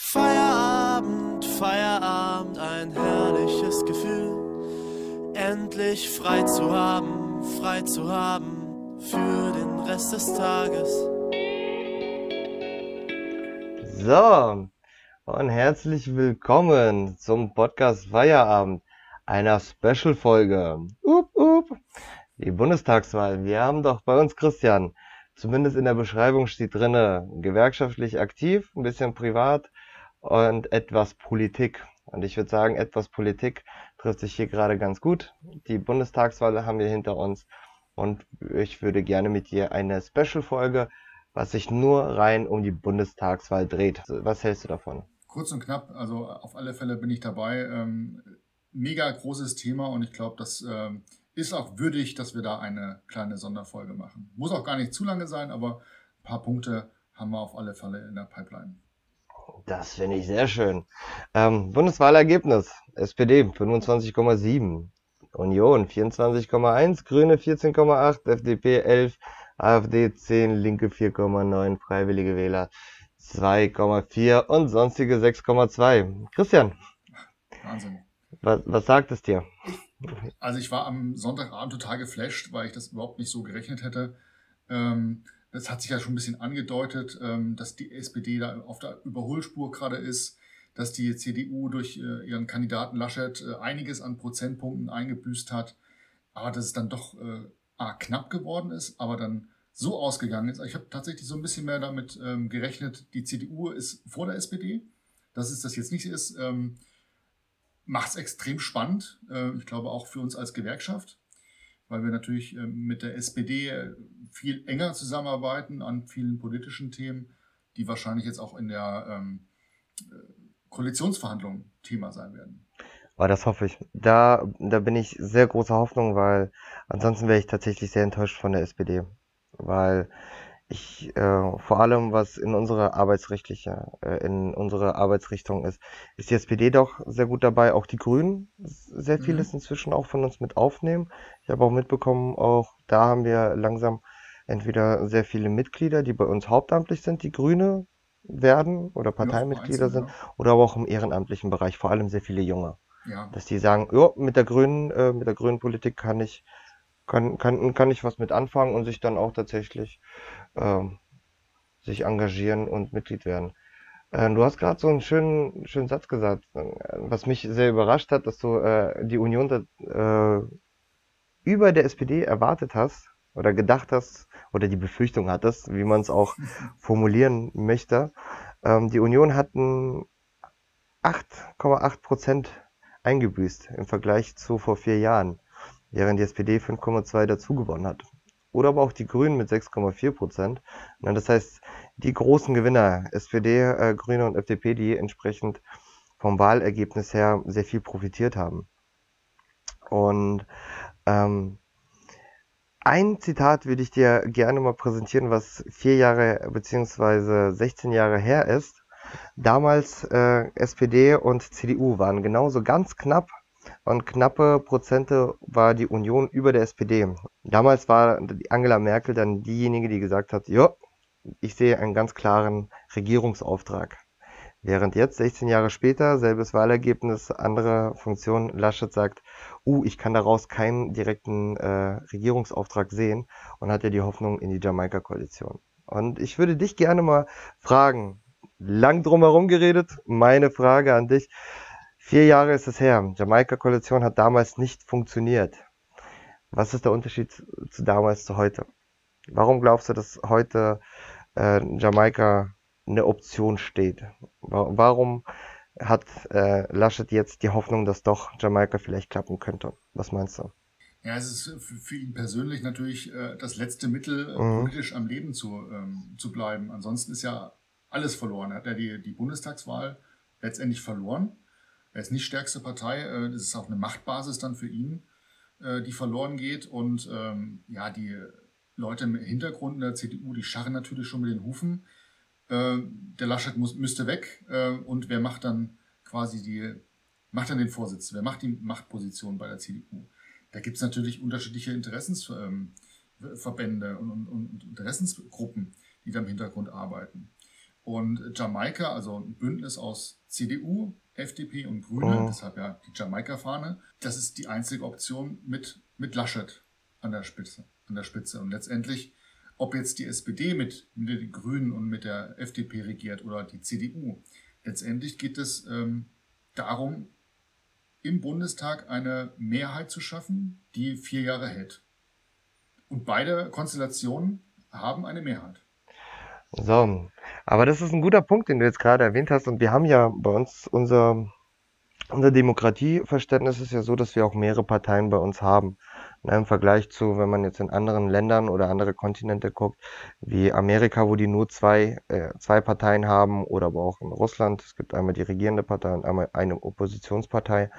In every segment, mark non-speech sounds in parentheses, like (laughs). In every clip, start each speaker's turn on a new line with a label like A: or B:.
A: Feierabend, Feierabend, ein herrliches Gefühl. Endlich frei zu haben, frei zu haben für den Rest des Tages.
B: So, und herzlich willkommen zum Podcast Feierabend, einer Special-Folge. Up, up. Die Bundestagswahl. Wir haben doch bei uns Christian, zumindest in der Beschreibung steht drinne, gewerkschaftlich aktiv, ein bisschen privat und etwas Politik. Und ich würde sagen, etwas Politik trifft sich hier gerade ganz gut. Die Bundestagswahl haben wir hinter uns und ich würde gerne mit dir eine Special-Folge, was sich nur rein um die Bundestagswahl dreht. Was hältst du davon?
C: Kurz und knapp, also auf alle Fälle bin ich dabei. Ähm, mega großes Thema und ich glaube, das ähm, ist auch würdig, dass wir da eine kleine Sonderfolge machen. Muss auch gar nicht zu lange sein, aber ein paar Punkte haben wir auf alle Fälle in der Pipeline.
B: Das finde ich sehr schön. Ähm, Bundeswahlergebnis. SPD 25,7. Union 24,1. Grüne 14,8. FDP 11. AfD 10. Linke 4,9. Freiwillige Wähler 2,4 und sonstige 6,2. Christian.
C: Wahnsinn.
B: Was, was sagt es dir?
C: Also ich war am Sonntagabend total geflasht, weil ich das überhaupt nicht so gerechnet hätte. Ähm, das hat sich ja schon ein bisschen angedeutet, ähm, dass die SPD da auf der Überholspur gerade ist, dass die CDU durch äh, ihren Kandidaten Laschet äh, einiges an Prozentpunkten eingebüßt hat, aber dass es dann doch äh, A, knapp geworden ist, aber dann so ausgegangen ist. Ich habe tatsächlich so ein bisschen mehr damit ähm, gerechnet, die CDU ist vor der SPD. Dass es das jetzt nicht ist, ähm, macht es extrem spannend. Ich glaube auch für uns als Gewerkschaft, weil wir natürlich äh, mit der SPD äh, viel enger zusammenarbeiten an vielen politischen Themen, die wahrscheinlich jetzt auch in der ähm, Koalitionsverhandlung Thema sein werden.
B: Oh, das hoffe ich. Da, da bin ich sehr großer Hoffnung, weil ansonsten wäre ich tatsächlich sehr enttäuscht von der SPD weil ich äh, vor allem, was in unserer arbeitsrechtliche, äh, in unserer Arbeitsrichtung ist, ist die SPD doch sehr gut dabei, auch die Grünen sehr vieles mhm. inzwischen auch von uns mit aufnehmen. Ich habe auch mitbekommen, auch da haben wir langsam entweder sehr viele Mitglieder, die bei uns hauptamtlich sind, die Grüne werden oder Parteimitglieder ja, sind, oder aber auch im ehrenamtlichen Bereich, vor allem sehr viele Junge. Ja. Dass die sagen, ja, mit der grünen, äh, mit der grünen Politik kann ich kann, kann, kann ich was mit anfangen und sich dann auch tatsächlich ähm, sich engagieren und Mitglied werden. Äh, du hast gerade so einen schönen, schönen Satz gesagt, was mich sehr überrascht hat, dass du äh, die Union äh, über der SPD erwartet hast oder gedacht hast oder die Befürchtung hattest, wie man es auch (laughs) formulieren möchte. Ähm, die Union hat 8,8 Prozent eingebüßt im Vergleich zu vor vier Jahren während die SPD 5,2 dazugewonnen hat. Oder aber auch die Grünen mit 6,4 Prozent. Das heißt, die großen Gewinner, SPD, äh, Grüne und FDP, die entsprechend vom Wahlergebnis her sehr viel profitiert haben. Und ähm, ein Zitat würde ich dir gerne mal präsentieren, was vier Jahre beziehungsweise 16 Jahre her ist. Damals äh, SPD und CDU waren genauso ganz knapp und knappe Prozente war die Union über der SPD. Damals war Angela Merkel dann diejenige, die gesagt hat, ja, ich sehe einen ganz klaren Regierungsauftrag. Während jetzt, 16 Jahre später, selbes Wahlergebnis, andere Funktion, Laschet sagt, uh, ich kann daraus keinen direkten äh, Regierungsauftrag sehen und hat ja die Hoffnung in die Jamaika-Koalition. Und ich würde dich gerne mal fragen, lang drumherum geredet, meine Frage an dich, Vier Jahre ist es her. Jamaika-Koalition hat damals nicht funktioniert. Was ist der Unterschied zu damals zu heute? Warum glaubst du, dass heute äh, Jamaika eine Option steht? Warum hat äh, Laschet jetzt die Hoffnung, dass doch Jamaika vielleicht klappen könnte? Was meinst du?
C: Ja, es ist für ihn persönlich natürlich äh, das letzte Mittel, äh, mhm. politisch am Leben zu, ähm, zu bleiben. Ansonsten ist ja alles verloren. Er hat ja die, die Bundestagswahl letztendlich verloren. Er ist nicht stärkste Partei. Äh, das ist auch eine Machtbasis dann für ihn, äh, die verloren geht. Und ähm, ja, die Leute im Hintergrund der CDU, die scharren natürlich schon mit den Hufen. Äh, der Laschet muss, müsste weg. und wer macht dann quasi die, macht dann den Vorsitz? Wer macht die Machtposition bei der CDU? Da gibt es natürlich unterschiedliche Interessensverbände und, und, und Interessensgruppen, die da im Hintergrund arbeiten. Und Jamaika, also ein Bündnis aus CDU, FDP und Grüne, oh. deshalb ja die Jamaika-Fahne, das ist die einzige Option mit, mit Laschet an der Spitze. An der Spitze. Und letztendlich, ob jetzt die SPD mit, mit den Grünen und mit der FDP regiert oder die CDU, letztendlich geht es ähm, darum, im Bundestag eine Mehrheit zu schaffen, die vier Jahre hält. Und beide Konstellationen haben eine Mehrheit.
B: So, aber das ist ein guter Punkt, den du jetzt gerade erwähnt hast. Und wir haben ja bei uns unser, unser Demokratieverständnis ist ja so, dass wir auch mehrere Parteien bei uns haben. Na, ne, Im Vergleich zu, wenn man jetzt in anderen Ländern oder andere Kontinente guckt, wie Amerika, wo die nur zwei, äh, zwei Parteien haben, oder aber auch in Russland. Es gibt einmal die regierende Partei und einmal eine Oppositionspartei.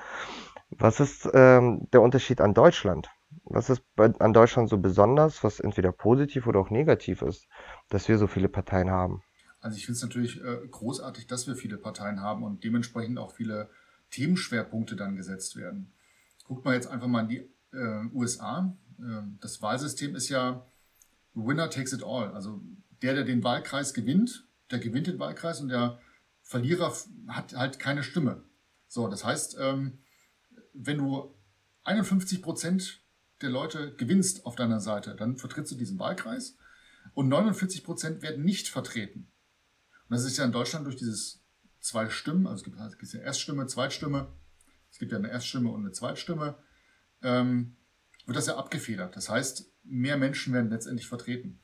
B: Was ist ähm, der Unterschied an Deutschland? Was ist an Deutschland so besonders, was entweder positiv oder auch negativ ist, dass wir so viele Parteien haben?
C: Also ich finde es natürlich äh, großartig, dass wir viele Parteien haben und dementsprechend auch viele Themenschwerpunkte dann gesetzt werden. Guckt mal jetzt einfach mal in die äh, USA. Äh, das Wahlsystem ist ja Winner takes it all. Also der, der den Wahlkreis gewinnt, der gewinnt den Wahlkreis und der Verlierer hat halt keine Stimme. So, das heißt, ähm, wenn du 51 Prozent der Leute gewinnst auf deiner Seite, dann vertrittst du diesen Wahlkreis und 49 Prozent werden nicht vertreten. Und das ist ja in Deutschland durch dieses zwei Stimmen, also es gibt, es gibt ja Erststimme, Zweitstimme, es gibt ja eine Erststimme und eine Zweitstimme, ähm, wird das ja abgefedert. Das heißt, mehr Menschen werden letztendlich vertreten.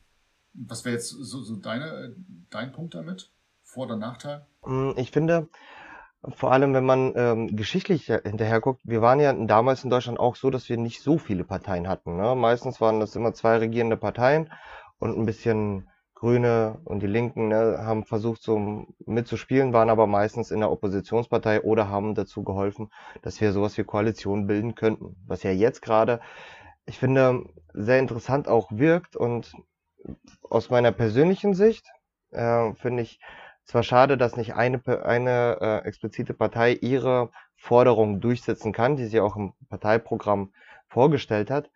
C: Was wäre jetzt so, so deine, dein Punkt damit? Vor- oder Nachteil?
B: Hm, ich finde, vor allem, wenn man ähm, geschichtlich hinterher guckt, wir waren ja damals in Deutschland auch so, dass wir nicht so viele Parteien hatten. Ne? Meistens waren das immer zwei regierende Parteien und ein bisschen Grüne und die Linken ne, haben versucht, so mitzuspielen, waren aber meistens in der Oppositionspartei oder haben dazu geholfen, dass wir sowas wie Koalitionen bilden könnten. Was ja jetzt gerade, ich finde, sehr interessant auch wirkt und aus meiner persönlichen Sicht äh, finde ich zwar schade, dass nicht eine, eine äh, explizite Partei ihre Forderung durchsetzen kann, die sie auch im Parteiprogramm vorgestellt hat,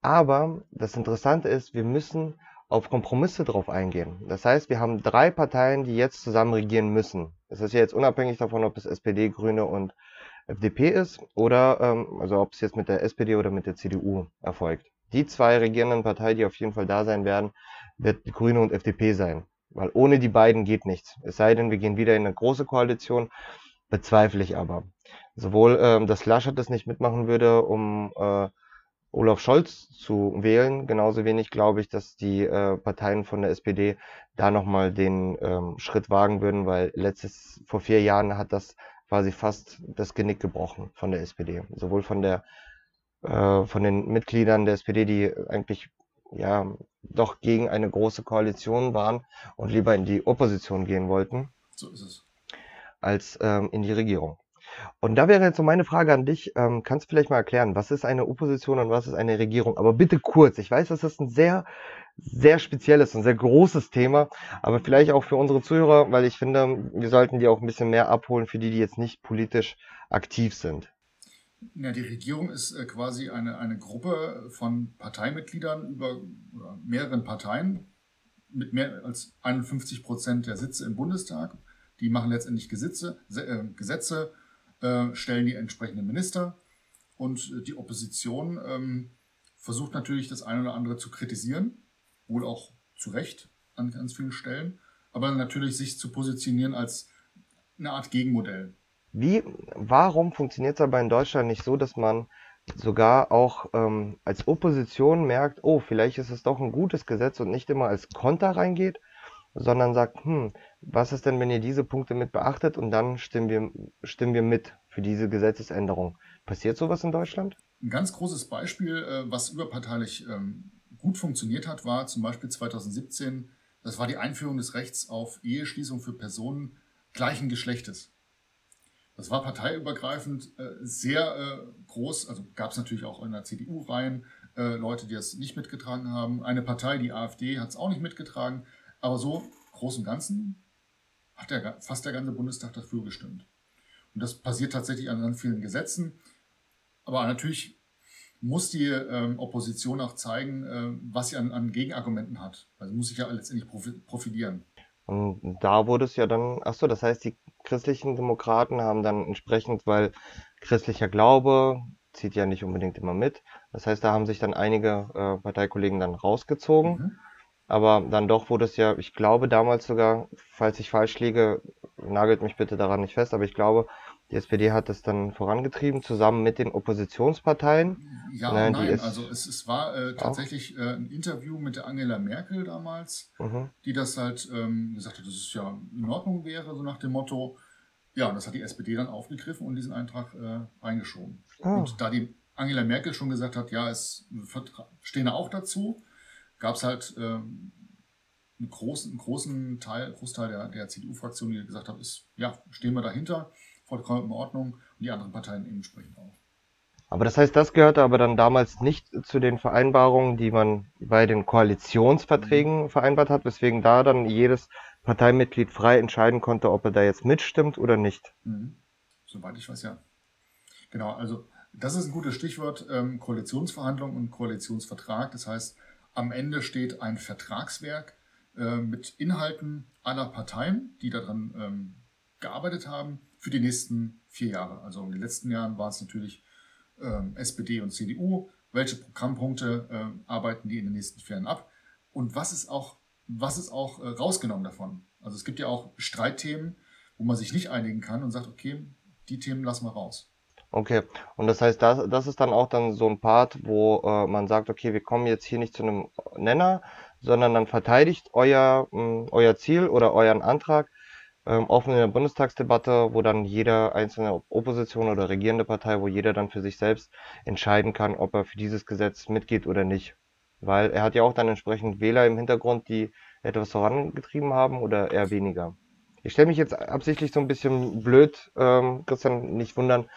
B: aber das Interessante ist, wir müssen auf Kompromisse drauf eingehen. Das heißt, wir haben drei Parteien, die jetzt zusammen regieren müssen. Das ist ja jetzt unabhängig davon, ob es SPD, Grüne und FDP ist oder ähm, also ob es jetzt mit der SPD oder mit der CDU erfolgt. Die zwei regierenden Parteien, die auf jeden Fall da sein werden, wird Grüne und FDP sein. Weil ohne die beiden geht nichts. Es sei denn, wir gehen wieder in eine große Koalition, bezweifle ich aber. Sowohl, ähm, dass Laschet das nicht mitmachen würde, um äh, Olaf Scholz zu wählen, genauso wenig glaube ich, dass die äh, Parteien von der SPD da nochmal den ähm, Schritt wagen würden, weil letztes, vor vier Jahren hat das quasi fast das Genick gebrochen von der SPD. Sowohl von der äh, von den Mitgliedern der SPD, die eigentlich ja doch gegen eine große Koalition waren und lieber in die Opposition gehen wollten.
C: So ist es.
B: Als ähm, in die Regierung. Und da wäre jetzt so meine Frage an dich. Ähm, kannst du vielleicht mal erklären, was ist eine Opposition und was ist eine Regierung? Aber bitte kurz. Ich weiß, das ist ein sehr, sehr spezielles und sehr großes Thema, aber vielleicht auch für unsere Zuhörer, weil ich finde, wir sollten die auch ein bisschen mehr abholen für die, die jetzt nicht politisch aktiv sind.
C: Ja, die Regierung ist äh, quasi eine, eine Gruppe von Parteimitgliedern über mehreren Parteien mit mehr als 51 Prozent der Sitze im Bundestag. Die machen letztendlich Gesetze, äh, Gesetze äh, stellen die entsprechenden Minister und äh, die Opposition ähm, versucht natürlich das eine oder andere zu kritisieren, wohl auch zu Recht an ganz vielen Stellen, aber natürlich sich zu positionieren als eine Art Gegenmodell.
B: Wie, warum funktioniert es aber in Deutschland nicht so, dass man sogar auch ähm, als Opposition merkt, oh, vielleicht ist es doch ein gutes Gesetz und nicht immer als Konter reingeht, sondern sagt, hm, was ist denn, wenn ihr diese Punkte mit beachtet und dann stimmen wir, stimmen wir mit für diese Gesetzesänderung. Passiert sowas in Deutschland?
C: Ein ganz großes Beispiel, äh, was überparteilich ähm, gut funktioniert hat, war zum Beispiel 2017, das war die Einführung des Rechts auf Eheschließung für Personen gleichen Geschlechtes. Das war parteiübergreifend äh, sehr äh, groß. Also gab es natürlich auch in der CDU-Reihen äh, Leute, die das nicht mitgetragen haben. Eine Partei, die AfD, hat es auch nicht mitgetragen. Aber so groß und Ganzen hat der, fast der ganze Bundestag dafür gestimmt. Und das passiert tatsächlich an ganz vielen Gesetzen. Aber natürlich muss die ähm, Opposition auch zeigen, äh, was sie an, an, Gegenargumenten hat. Also muss sich ja letztendlich profilieren.
B: Und da wurde es ja dann, ach so, das heißt, die christlichen Demokraten haben dann entsprechend, weil christlicher Glaube zieht ja nicht unbedingt immer mit. Das heißt, da haben sich dann einige äh, Parteikollegen dann rausgezogen.
C: Mhm.
B: Aber dann doch wurde es ja, ich glaube damals sogar, falls ich falsch liege, nagelt mich bitte daran nicht fest, aber ich glaube, die SPD hat das dann vorangetrieben, zusammen mit den Oppositionsparteien.
C: Ja,
B: Ne, die
C: nein,
B: ist-
C: also es, es war äh, tatsächlich äh, ein Interview mit der Angela Merkel damals,
B: Mhm.
C: die das halt ähm, gesagt hat, dass es ja in Ordnung wäre, so nach dem Motto. Ja, und das hat die SPD dann aufgegriffen und diesen Eintrag äh, eingeschoben.
B: Ah.
C: Und da die Angela Merkel schon gesagt hat, ja, es stehen auch dazu, gab es halt ähm, einen, großen, einen großen Teil, Großteil der, der CDU-Fraktion, die gesagt hat, ist, ja, stehen wir dahinter, vollkommen in Ordnung und die anderen Parteien entsprechend auch.
B: Aber das heißt, das gehörte aber dann damals nicht zu den Vereinbarungen, die man bei den Koalitionsverträgen vereinbart hat, weswegen da dann jedes Parteimitglied frei entscheiden konnte, ob er da jetzt mitstimmt oder nicht.
C: Mhm. Soweit ich weiß, ja. Genau, also das ist ein gutes Stichwort, ähm, Koalitionsverhandlung und Koalitionsvertrag. Das heißt, am Ende steht ein Vertragswerk äh, mit Inhalten aller Parteien, die daran ähm, gearbeitet haben, für die nächsten vier Jahre. Also in den letzten Jahren war es natürlich ähm, SPD und CDU. Welche Programmpunkte ähm, arbeiten die in den nächsten vier Jahren ab? Und was ist auch, was ist auch äh, rausgenommen davon? Also es gibt ja auch Streitthemen, wo man sich nicht einigen kann und sagt, okay, die Themen lassen wir raus.
B: Okay, und das heißt, das, das ist dann auch dann so ein Part, wo äh, man sagt, okay, wir kommen jetzt hier nicht zu einem Nenner, sondern dann verteidigt euer, mh, euer Ziel oder euren Antrag ähm, offen in der Bundestagsdebatte, wo dann jede einzelne Opposition oder regierende Partei, wo jeder dann für sich selbst entscheiden kann, ob er für dieses Gesetz mitgeht oder nicht. Weil er hat ja auch dann entsprechend Wähler im Hintergrund, die etwas vorangetrieben haben oder eher weniger. Ich stelle mich jetzt absichtlich so ein bisschen blöd, ähm, Christian, nicht wundern,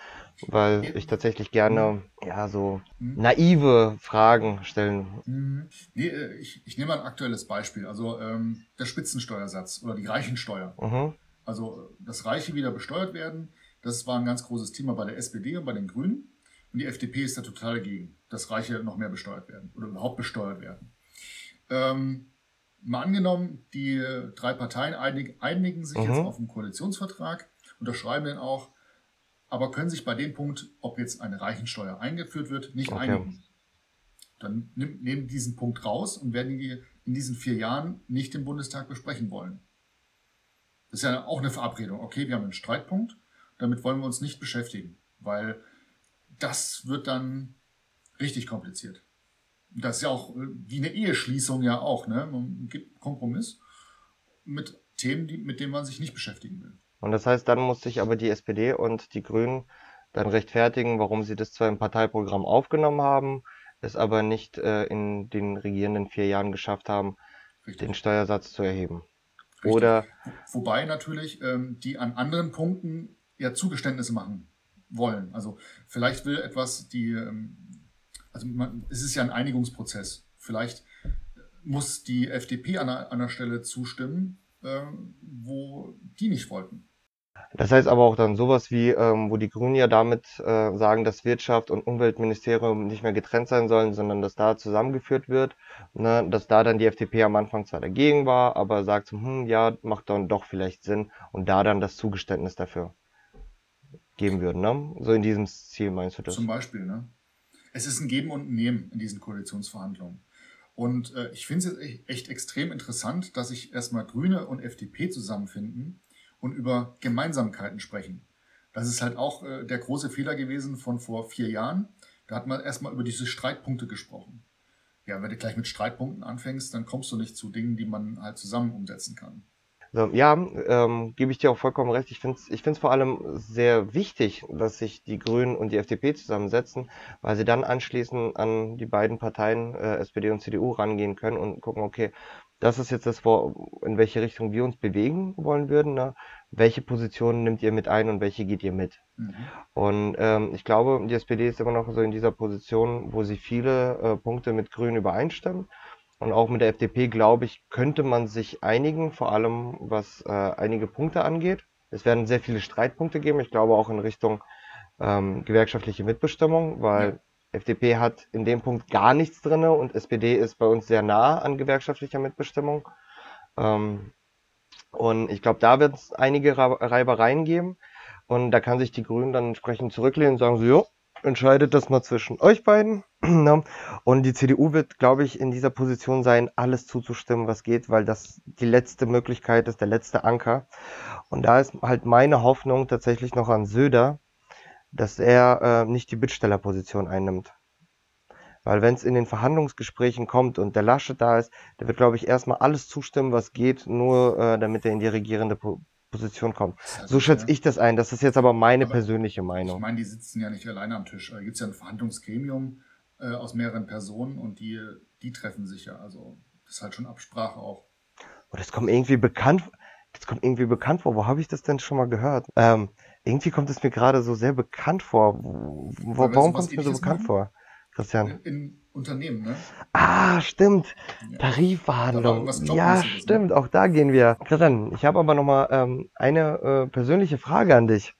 B: weil ich tatsächlich gerne ja so
C: Mhm.
B: naive Fragen stellen.
C: Mhm. Nee, äh, ich, ich nehme mal ein aktuelles Beispiel. Also ähm, der Spitzensteuersatz oder die Reichensteuer.
B: Mhm.
C: Also, dass Reiche wieder besteuert werden, das war ein ganz großes Thema bei der SPD und bei den Grünen. Und die FDP ist da total dagegen, dass Reiche noch mehr besteuert werden oder überhaupt besteuert werden. Ähm, mal angenommen, die drei Parteien einig, einigen sich
B: Mhm.
C: jetzt auf einen Koalitionsvertrag, unterschreiben den auch, aber können sich bei dem Punkt, ob jetzt eine Reichensteuer eingeführt wird, nicht
B: Okay.
C: einigen. Dann nimm, nehmen diesen Punkt raus und werden die in diesen vier Jahren nicht im Bundestag besprechen wollen. Das ist ja auch eine Verabredung. Okay, wir haben einen Streitpunkt, damit wollen wir uns nicht beschäftigen, weil das wird dann richtig kompliziert. Das ist ja auch äh, wie eine Eheschließung ja auch, ne? Man gibt Kompromiss mit Themen, die, mit denen man sich nicht beschäftigen will.
B: Und das heißt, dann muss sich aber die SPD und die Grünen dann rechtfertigen, warum sie das zwar im Parteiprogramm aufgenommen haben, es aber nicht äh, in den regierenden vier Jahren geschafft haben,
C: Richtig.
B: den Steuersatz zu erheben.
C: Richtig.
B: Oder
C: Wobei natürlich ähm, die an anderen Punkten ja Zugeständnisse machen wollen. Also vielleicht will etwas die, ähm, also man, es ist ja ein Einigungsprozess. Vielleicht muss die FDP an einer, an einer Stelle zustimmen, ähm, wo die nicht wollten.
B: Das heißt aber auch dann sowas wie, ähm, wo die Grünen ja damit äh, sagen, dass Wirtschaft und Umweltministerium nicht mehr getrennt sein sollen, sondern dass da zusammengeführt wird, ne, dass da dann die FDP am Anfang zwar dagegen war, aber sagt, hm, ja, macht dann doch vielleicht Sinn und da dann das Zugeständnis dafür geben würden, ne? So in diesem Ziel meinst du das?
C: Zum Beispiel. Ne? Es ist ein Geben und ein Nehmen in diesen Koalitionsverhandlungen. Und äh, ich finde es jetzt echt, echt extrem interessant, dass sich erstmal Grüne und FDP zusammenfinden und über Gemeinsamkeiten sprechen. Das ist halt auch äh, der große Fehler gewesen von vor vier Jahren. Da hat man erstmal über diese Streitpunkte gesprochen. Ja, wenn du gleich mit Streitpunkten anfängst, dann kommst du nicht zu Dingen, die man halt zusammen umsetzen kann.
B: So, ja, ähm, gebe ich dir auch vollkommen recht. Ich finde es ich find's vor allem sehr wichtig, dass sich die Grünen und die FDP zusammensetzen, weil sie dann anschließend an die beiden Parteien, äh, SPD und CDU, rangehen können und gucken, okay, das ist jetzt das, wo, in welche Richtung wir uns bewegen wollen würden. Ne? Welche Positionen nimmt ihr mit ein und welche geht ihr mit?
C: Mhm.
B: Und ähm, ich glaube, die SPD ist immer noch so in dieser Position, wo sie viele äh, Punkte mit Grünen übereinstimmen. Und auch mit der FDP, glaube ich, könnte man sich einigen, vor allem was äh, einige Punkte angeht. Es werden sehr viele Streitpunkte geben, ich glaube auch in Richtung ähm, gewerkschaftliche Mitbestimmung, weil FDP hat in dem Punkt gar nichts drinne und SPD ist bei uns sehr nah an gewerkschaftlicher Mitbestimmung. Ähm, Und ich glaube, da wird es einige Reibereien geben. Und da kann sich die Grünen dann entsprechend zurücklehnen und sagen so, jo, entscheidet das mal zwischen euch beiden. (clears throat) Ne? und die CDU wird, glaube ich, in dieser Position sein, alles zuzustimmen, was geht, weil das die letzte Möglichkeit ist, der letzte Anker. Und da ist halt meine Hoffnung tatsächlich noch an Söder, dass er äh, nicht die Bittstellerposition einnimmt. Weil wenn es in den Verhandlungsgesprächen kommt und der Laschet da ist, der wird, glaube ich, erstmal alles zustimmen, was geht, nur äh, damit er in die regierende po Position kommt. Also, so schätze ja. ich das ein. Das ist jetzt aber meine aber persönliche Meinung. Ich
C: meine, die sitzen ja nicht alleine am Tisch. Da gibt es ja ein Verhandlungsgremium äh, aus mehreren Personen und die, die treffen sich ja. Also das ist halt schon Absprache auch.
B: Und oh, das kommt irgendwie bekannt, das kommt irgendwie bekannt vor. Wo habe ich das denn schon mal gehört? Ähm, irgendwie kommt es mir gerade so sehr bekannt vor. Wo, warum kommt es mir so bekannt machen? vor? Christian.
C: In, in, Unternehmen, ne?
B: Ah, stimmt. Ja. Tarifverhandlung. Ja, ne? stimmt. Auch da gehen wir. Christian, ich habe aber noch mal ähm, eine äh, persönliche Frage an dich.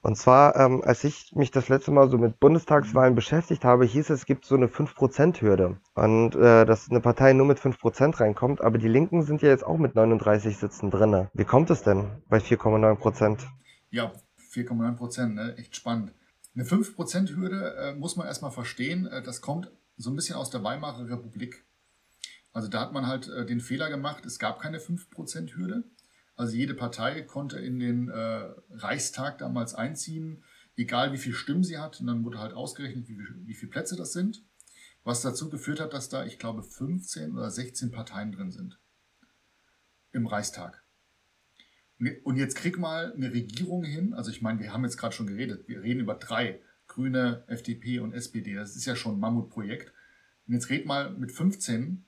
B: Und zwar, ähm, als ich mich das letzte Mal so mit Bundestagswahlen beschäftigt habe, hieß es, es gibt so eine 5%-Hürde. Und äh, dass eine Partei nur mit 5% reinkommt. Aber die Linken sind ja jetzt auch mit 39 Sitzen drinne. Wie kommt es denn bei 4,9%?
C: Ja, 4,9%, ne? echt spannend. Eine 5%-Hürde äh, muss man erstmal verstehen. Äh, das kommt so ein bisschen aus der Weimarer Republik. Also da hat man halt äh, den Fehler gemacht, es gab keine 5%-Hürde. Also jede Partei konnte in den äh, Reichstag damals einziehen, egal wie viele Stimmen sie hat. Und dann wurde halt ausgerechnet, wie, wie viele Plätze das sind. Was dazu geführt hat, dass da, ich glaube, 15 oder 16 Parteien drin sind. Im Reichstag. Und jetzt krieg mal eine Regierung hin. Also ich meine, wir haben jetzt gerade schon geredet. Wir reden über drei. Grüne, FDP und SPD. Das ist ja schon ein Mammutprojekt. Und jetzt red mal mit 15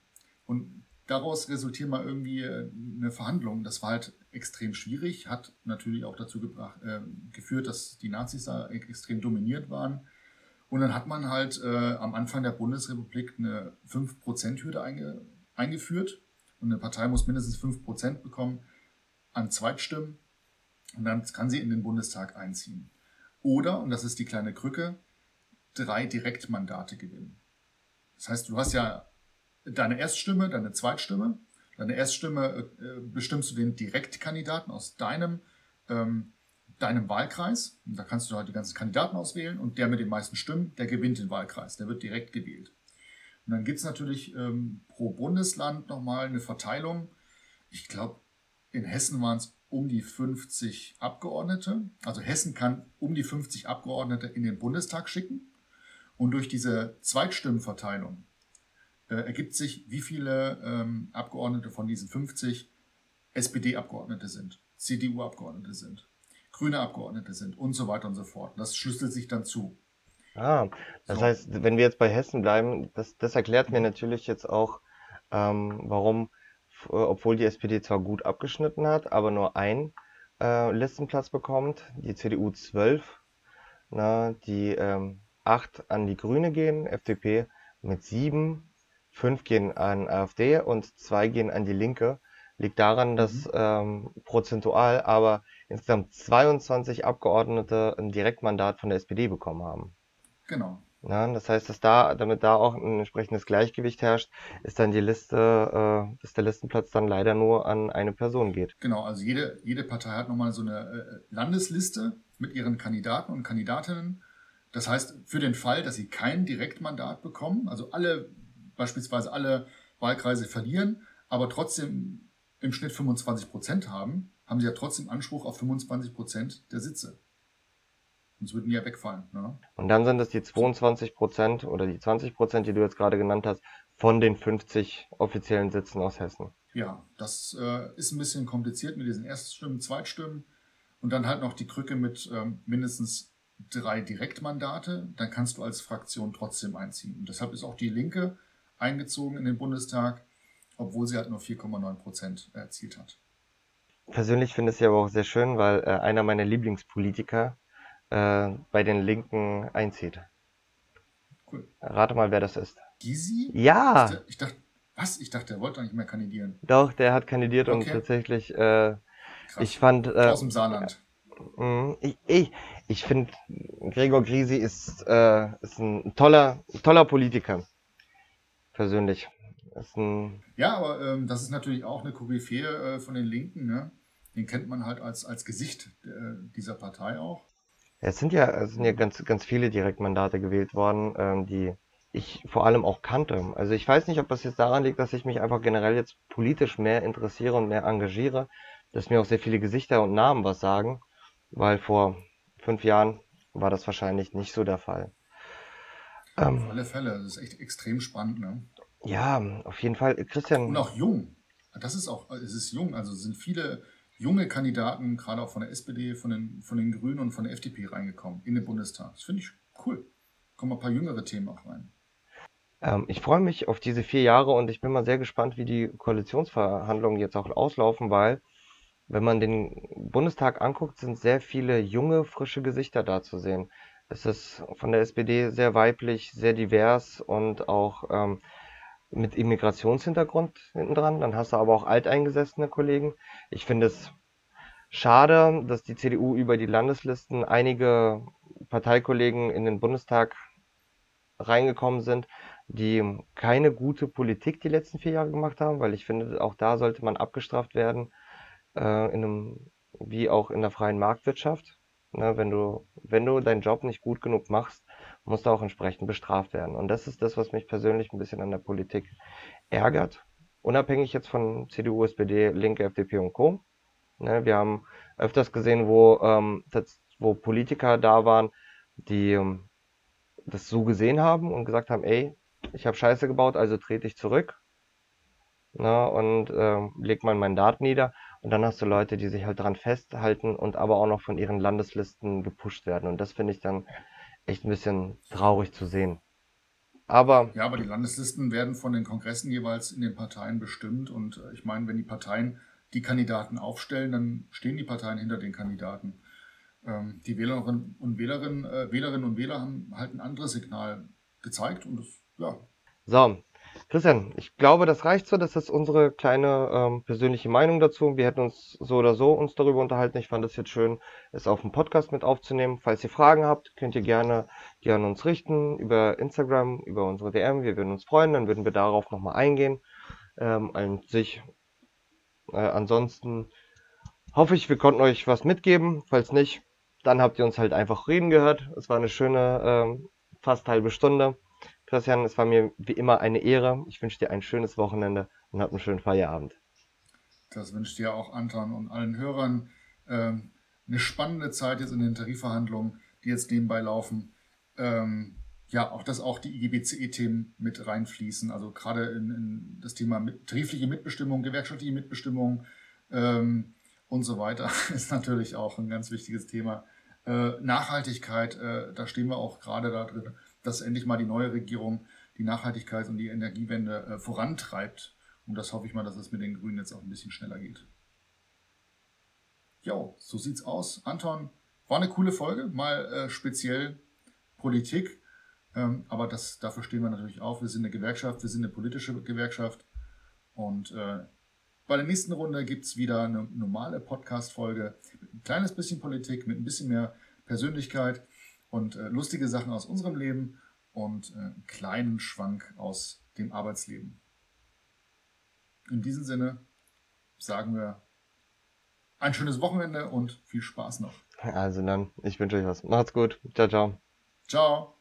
C: und daraus resultiert mal irgendwie äh, eine Verhandlung. Das war halt extrem schwierig, hat natürlich auch dazu gebracht, äh, geführt, dass die Nazis da extrem dominiert waren. Und dann hat man halt äh, am Anfang der Bundesrepublik eine 5%-Hürde einge eingeführt. Und eine Partei muss mindestens 5% bekommen an Zweitstimmen. Und dann kann sie in den Bundestag einziehen. Oder, und das ist die kleine Krücke, drei Direktmandate gewinnen. Das heißt, du hast ja deine Erststimme, deine Zweitstimme. Deine Erststimme äh, bestimmst du den Direktkandidaten aus deinem, ähm, deinem Wahlkreis. Und da kannst du halt die ganzen Kandidaten auswählen und der mit den meisten Stimmen, der gewinnt den Wahlkreis. Der wird direkt gewählt. Und dann gibt's natürlich ähm, pro Bundesland nochmal eine Verteilung. Ich glaube, in Hessen waren es um die 50 Abgeordnete. Also Hessen kann um die 50 Abgeordnete in den Bundestag schicken. Und durch diese Zweitstimmenverteilung äh, ergibt sich, wie viele ähm, Abgeordnete von diesen 50 SPD-Abgeordnete sind, CDU-Abgeordnete sind, grüne Abgeordnete sind und so weiter und so fort. Das schlüsselt sich dann zu.
B: Ah, das so. heißt, wenn wir jetzt bei Hessen bleiben, das, das erklärt mir natürlich jetzt auch, ähm, warum obwohl die SPD zwar gut abgeschnitten hat, aber nur ein äh, Listenplatz bekommt, die CDU 12, na, die ähm, 8 an die Grüne gehen, FDP mit 7, 5 gehen an AfD und 2 gehen an die Linke. Liegt daran, dass mhm. ähm, prozentual aber insgesamt 22 Abgeordnete ein Direktmandat von der SPD bekommen haben.
C: Genau.
B: Ja, das heißt, dass da, damit da auch ein entsprechendes Gleichgewicht herrscht, ist dann die Liste, äh, dass der Listenplatz dann leider nur an eine Person geht.
C: Genau, also jede, jede Partei hat nochmal so eine äh, Landesliste mit ihren Kandidaten und Kandidatinnen. Das heißt, für den Fall, dass sie kein Direktmandat bekommen, also alle, beispielsweise alle Wahlkreise verlieren, aber trotzdem im Schnitt 25 Prozent haben, haben sie ja trotzdem Anspruch auf 25 Prozent der Sitze. Sonst würden die ja wegfallen. Ne?
B: Und dann sind es die 22 Prozent oder die 20 Prozent, die du jetzt gerade genannt hast, von den 50 offiziellen Sitzen aus Hessen.
C: Ja, das äh, ist ein bisschen kompliziert mit diesen Erststimmen, Zweitstimmen und dann halt noch die Krücke mit ähm, mindestens drei Direktmandate. Dann kannst du als Fraktion trotzdem einziehen. Und deshalb ist auch die Linke eingezogen in den Bundestag, obwohl sie halt nur 4,9 Prozent erzielt hat.
B: Persönlich finde ich es ja aber auch sehr schön, weil äh, einer meiner Lieblingspolitiker äh, bei den Linken einzieht. Cool. Rate mal, wer das ist.
C: Gysi?
B: Ja!
C: Ich, ich dachte, was? Ich dachte, der wollte nicht mehr kandidieren.
B: Doch, der hat kandidiert okay. und tatsächlich, äh, ich fand. Äh,
C: Aus dem Saarland.
B: Äh, ich ich, ich finde, Gregor Gysi ist, äh, ist ein toller, toller Politiker. Persönlich.
C: Ja, aber ähm, das ist natürlich auch eine Koryphäe äh, von den Linken, ne? den kennt man halt als, als Gesicht äh, dieser Partei auch.
B: Es sind ja, es sind ja ganz, ganz viele Direktmandate gewählt worden, ähm, die ich vor allem auch kannte. Also ich weiß nicht, ob das jetzt daran liegt, dass ich mich einfach generell jetzt politisch mehr interessiere und mehr engagiere, dass mir auch sehr viele Gesichter und Namen was sagen, weil vor fünf Jahren war das wahrscheinlich nicht so der Fall.
C: Ähm, auf alle Fälle, das ist echt extrem spannend, ne?
B: Ja, auf jeden Fall. Christian.
C: Und auch jung. Das ist auch, es ist jung, also sind viele junge Kandidaten, gerade auch von der SPD, von den, von den Grünen und von der FDP reingekommen in den Bundestag. Das finde ich cool. Kommen ein paar jüngere Themen auch rein.
B: Ähm, ich freue mich auf diese vier Jahre und ich bin mal sehr gespannt, wie die Koalitionsverhandlungen jetzt auch auslaufen, weil wenn man den Bundestag anguckt, sind sehr viele junge, frische Gesichter da zu sehen. Es ist von der SPD sehr weiblich, sehr divers und auch ähm, mit Immigrationshintergrund hinten dran. Dann hast du aber auch alteingesessene Kollegen. Ich finde es schade, dass die CDU über die Landeslisten einige Parteikollegen in den Bundestag reingekommen sind, die keine gute Politik die letzten vier Jahre gemacht haben, weil ich finde, auch da sollte man abgestraft werden, äh, in einem, wie auch in der freien Marktwirtschaft. Ne, wenn du, wenn du deinen Job nicht gut genug machst, musst du auch entsprechend bestraft werden. Und das ist das, was mich persönlich ein bisschen an der Politik ärgert. Unabhängig jetzt von CDU, SPD, Linke, FDP und Co. Ne, wir haben öfters gesehen, wo, ähm, das, wo Politiker da waren, die ähm, das so gesehen haben und gesagt haben, ey, ich habe Scheiße gebaut, also trete ich zurück ne, und äh, leg mein Mandat nieder. Und dann hast du Leute, die sich halt dran festhalten und aber auch noch von ihren Landeslisten gepusht werden. Und das finde ich dann echt ein bisschen traurig zu sehen. Aber.
C: Ja, aber die Landeslisten werden von den Kongressen jeweils in den Parteien bestimmt. Und äh, ich meine, wenn die Parteien die Kandidaten aufstellen, dann stehen die Parteien hinter den Kandidaten. Ähm, die Wählerinnen und Wählerinnen, äh, Wählerinnen und Wähler haben halt ein anderes Signal gezeigt und das, ja.
B: So, Christian, ich glaube, das reicht so. Das ist unsere kleine ähm, persönliche Meinung dazu. Wir hätten uns so oder so uns darüber unterhalten. Ich fand es jetzt schön, es auf dem Podcast mit aufzunehmen. Falls ihr Fragen habt, könnt ihr gerne die an uns richten über Instagram, über unsere DM. Wir würden uns freuen. Dann würden wir darauf nochmal eingehen. Ähm, an sich. Äh, ansonsten hoffe ich, wir konnten euch was mitgeben. Falls nicht, dann habt ihr uns halt einfach reden gehört. Es war eine schöne ähm, fast halbe Stunde. Christian, es war mir wie immer eine Ehre. Ich wünsche dir ein schönes Wochenende und hab einen schönen Feierabend.
C: Das wünscht dir auch Anton und allen Hörern. Ähm, eine spannende Zeit jetzt in den Tarifverhandlungen, die jetzt nebenbei laufen. Ähm, ja, auch dass auch die IGBCE-Themen mit reinfließen. Also gerade in, in das Thema mit, tarifliche Mitbestimmung, gewerkschaftliche Mitbestimmung ähm, und so weiter (laughs) ist natürlich auch ein ganz wichtiges Thema. Äh, Nachhaltigkeit, äh, da stehen wir auch gerade da drin dass endlich mal die neue Regierung die Nachhaltigkeit und die Energiewende äh, vorantreibt. Und das hoffe ich mal, dass es mit den Grünen jetzt auch ein bisschen schneller geht. Jo, so sieht's aus. Anton, war eine coole Folge, mal äh, speziell Politik. Ähm, aber das, dafür stehen wir natürlich auf. Wir sind eine Gewerkschaft, wir sind eine politische Gewerkschaft. Und äh, bei der nächsten Runde gibt es wieder eine normale Podcast-Folge ein kleines bisschen Politik, mit ein bisschen mehr Persönlichkeit und äh, lustige Sachen aus unserem Leben und äh, einen kleinen Schwank aus dem Arbeitsleben. In diesem Sinne sagen wir ein schönes Wochenende und viel Spaß noch.
B: Also dann, ich wünsche euch was. Macht's gut. Ciao, ciao.
C: Ciao.